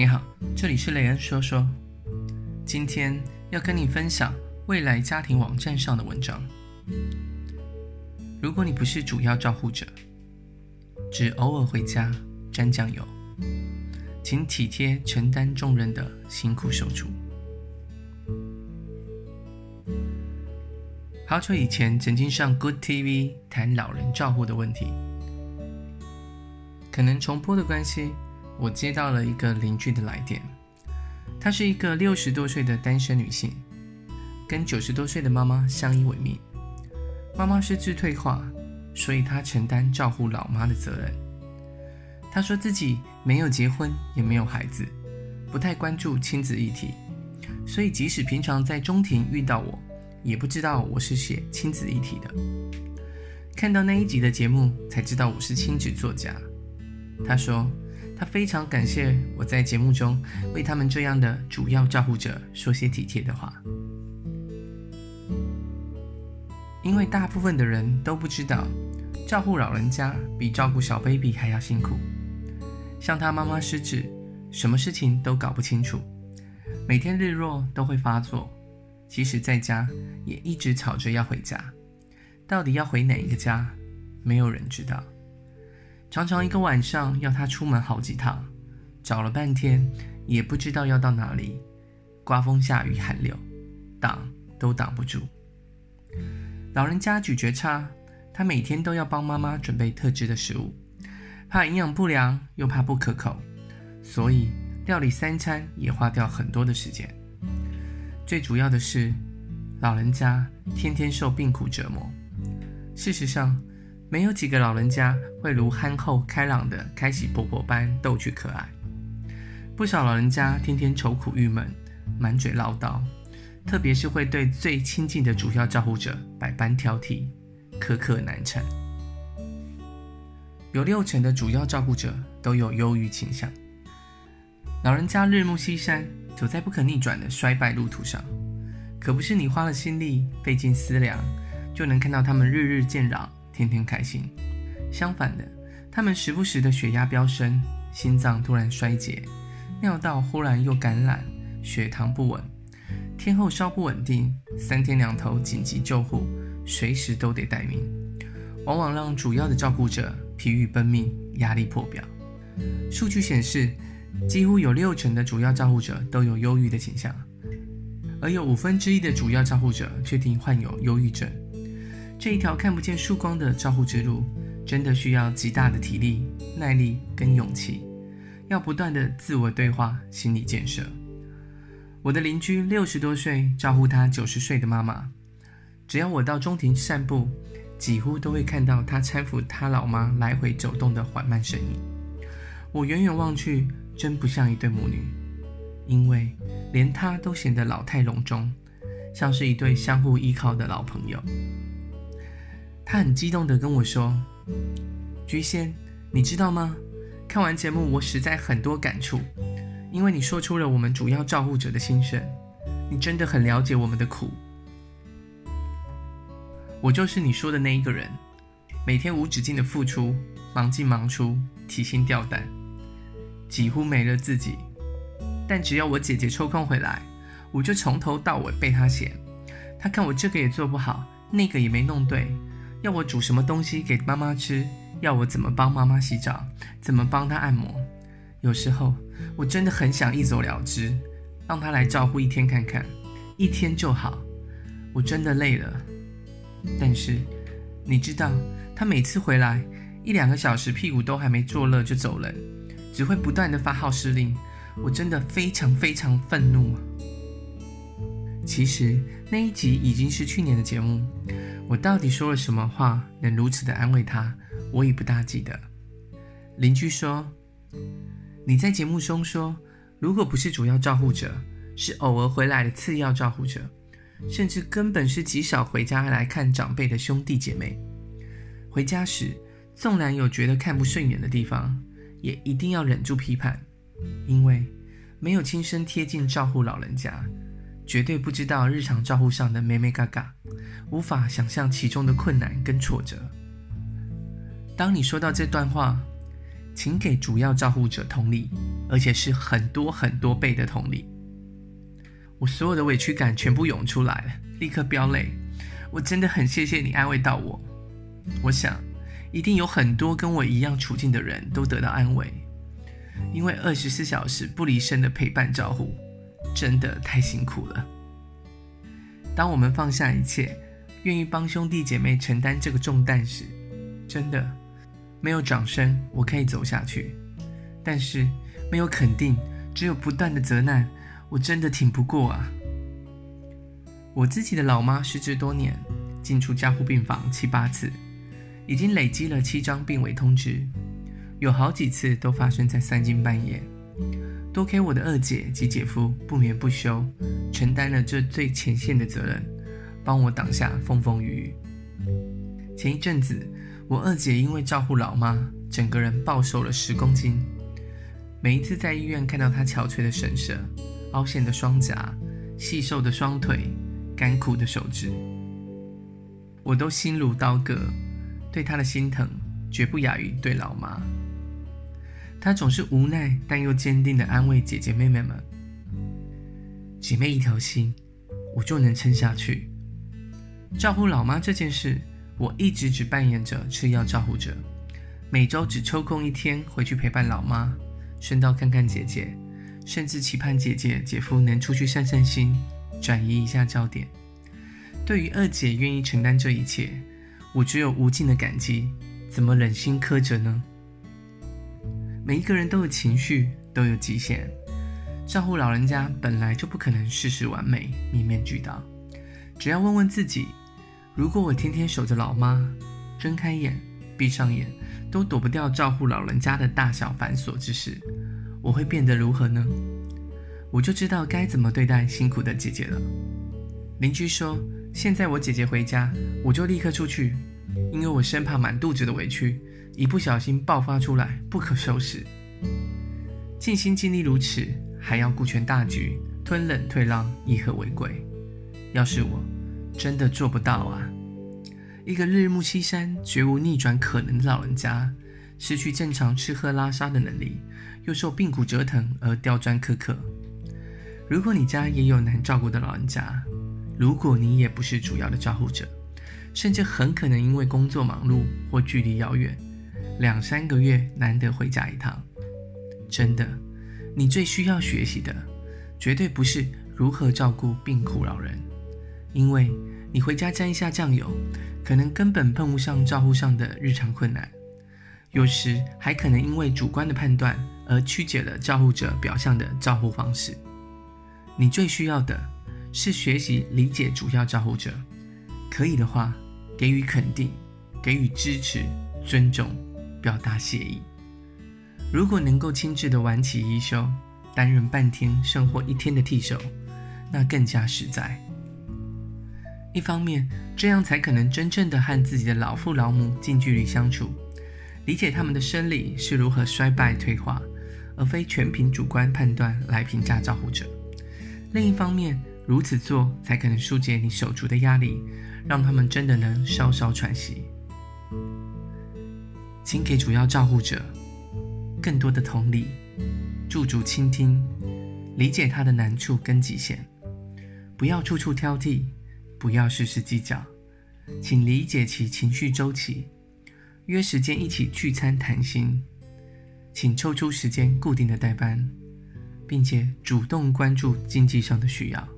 你好，这里是雷恩说说。今天要跟你分享未来家庭网站上的文章。如果你不是主要照护者，只偶尔回家沾酱油，请体贴承担重任的辛苦手足。好久以前，曾经上 Good TV 谈老人照护的问题，可能重播的关系。我接到了一个邻居的来电，她是一个六十多岁的单身女性，跟九十多岁的妈妈相依为命。妈妈失智退化，所以她承担照顾老妈的责任。她说自己没有结婚，也没有孩子，不太关注亲子议题，所以即使平常在中庭遇到我，也不知道我是写亲子议题的。看到那一集的节目，才知道我是亲子作家。她说。他非常感谢我在节目中为他们这样的主要照顾者说些体贴的话，因为大部分的人都不知道，照顾老人家比照顾小 baby 还要辛苦。像他妈妈失智，什么事情都搞不清楚，每天日落都会发作，即使在家也一直吵着要回家，到底要回哪一个家，没有人知道。常常一个晚上要他出门好几趟，找了半天也不知道要到哪里。刮风下雨寒流，挡都挡不住。老人家咀嚼差，他每天都要帮妈妈准备特制的食物，怕营养不良又怕不可口，所以料理三餐也花掉很多的时间。最主要的是，老人家天天受病苦折磨。事实上，没有几个老人家会如憨厚开朗的开喜婆婆般逗趣可爱，不少老人家天天愁苦郁闷，满嘴唠叨，特别是会对最亲近的主要照顾者百般挑剔，苛刻难缠。有六成的主要照顾者都有忧郁倾向，老人家日暮西山，走在不可逆转的衰败路途上，可不是你花了心力费尽思量就能看到他们日日渐长。天天开心，相反的，他们时不时的血压飙升，心脏突然衰竭，尿道忽然又感染，血糖不稳，天候稍不稳定，三天两头紧急救护，随时都得待命，往往让主要的照顾者疲于奔命，压力破表。数据显示，几乎有六成的主要照顾者都有忧郁的倾向，而有五分之一的主要照顾者确定患有忧郁症。这一条看不见曙光的照护之路，真的需要极大的体力、耐力跟勇气，要不断的自我对话、心理建设。我的邻居六十多岁，照顾他九十岁的妈妈，只要我到中庭散步，几乎都会看到他搀扶他老妈来回走动的缓慢身影。我远远望去，真不像一对母女，因为连他都显得老态龙钟，像是一对相互依靠的老朋友。他很激动地跟我说：“菊仙，你知道吗？看完节目，我实在很多感触，因为你说出了我们主要照顾者的心声。你真的很了解我们的苦。我就是你说的那一个人，每天无止境的付出，忙进忙出，提心吊胆，几乎没了自己。但只要我姐姐抽空回来，我就从头到尾被她嫌。她看我这个也做不好，那个也没弄对。”要我煮什么东西给妈妈吃，要我怎么帮妈妈洗澡，怎么帮她按摩。有时候我真的很想一走了之，让她来照顾一天看看，一天就好。我真的累了。但是你知道，她每次回来一两个小时，屁股都还没坐热就走了，只会不断的发号施令。我真的非常非常愤怒。其实那一集已经是去年的节目。我到底说了什么话，能如此的安慰他？我已不大记得。邻居说：“你在节目中说，如果不是主要照护者，是偶尔回来的次要照护者，甚至根本是极少回家来看长辈的兄弟姐妹。回家时，纵然有觉得看不顺眼的地方，也一定要忍住批判，因为没有亲身贴近照护老人家。”绝对不知道日常照护上的眉眉角角，无法想象其中的困难跟挫折。当你说到这段话，请给主要照护者同理，而且是很多很多倍的同理。我所有的委屈感全部涌出来了，立刻飙泪。我真的很谢谢你安慰到我。我想，一定有很多跟我一样处境的人都得到安慰，因为二十四小时不离身的陪伴照护，真的太辛苦了。当我们放下一切，愿意帮兄弟姐妹承担这个重担时，真的没有掌声，我可以走下去；但是没有肯定，只有不断的责难。我真的挺不过啊！我自己的老妈失智多年，进出加护病房七八次，已经累积了七张病危通知，有好几次都发生在三更半夜。多亏我的二姐及姐夫不眠不休，承担了这最前线的责任，帮我挡下风风雨雨。前一阵子，我二姐因为照顾老妈，整个人暴瘦了十公斤。每一次在医院看到她憔悴的神色，凹陷的双颊、细瘦的双腿、干枯的手指，我都心如刀割。对她的心疼，绝不亚于对老妈。她总是无奈但又坚定地安慰姐姐妹妹们：“姐妹一条心，我就能撑下去。”照顾老妈这件事，我一直只扮演着吃药照顾者，每周只抽空一天回去陪伴老妈，顺道看看姐姐。甚至期盼姐姐、姐夫能出去散散心，转移一下焦点。对于二姐愿意承担这一切，我只有无尽的感激，怎么忍心苛责呢？每一个人都有情绪，都有极限。照顾老人家本来就不可能事事完美、面面俱到。只要问问自己，如果我天天守着老妈，睁开眼、闭上眼，都躲不掉照顾老人家的大小繁琐之事。我会变得如何呢？我就知道该怎么对待辛苦的姐姐了。邻居说，现在我姐姐回家，我就立刻出去，因为我生怕满肚子的委屈，一不小心爆发出来，不可收拾。尽心尽力如此，还要顾全大局，吞冷退让，以和为贵。要是我，真的做不到啊！一个日暮西山，绝无逆转可能的老人家。失去正常吃喝拉撒的能力，又受病骨折腾而刁钻苛刻。如果你家也有难照顾的老人家，如果你也不是主要的照顾者，甚至很可能因为工作忙碌或距离遥远，两三个月难得回家一趟，真的，你最需要学习的，绝对不是如何照顾病苦老人，因为你回家沾一下酱油，可能根本碰不上照顾上的日常困难。有时还可能因为主观的判断而曲解了照护者表象的照护方式。你最需要的是学习理解主要照护者，可以的话给予肯定，给予支持、尊重，表达谢意。如果能够亲自的挽起衣袖，担任半天甚或一天的替手，那更加实在。一方面，这样才可能真正的和自己的老父老母近距离相处。理解他们的生理是如何衰败退化，而非全凭主观判断来评价照顾者。另一方面，如此做才可能疏解你手足的压力，让他们真的能稍稍喘息。请给主要照护者更多的同理，驻足倾听，理解他的难处跟极限，不要处处挑剔，不要事事计较，请理解其情绪周期。约时间一起聚餐谈心，请抽出时间固定的代班，并且主动关注经济上的需要。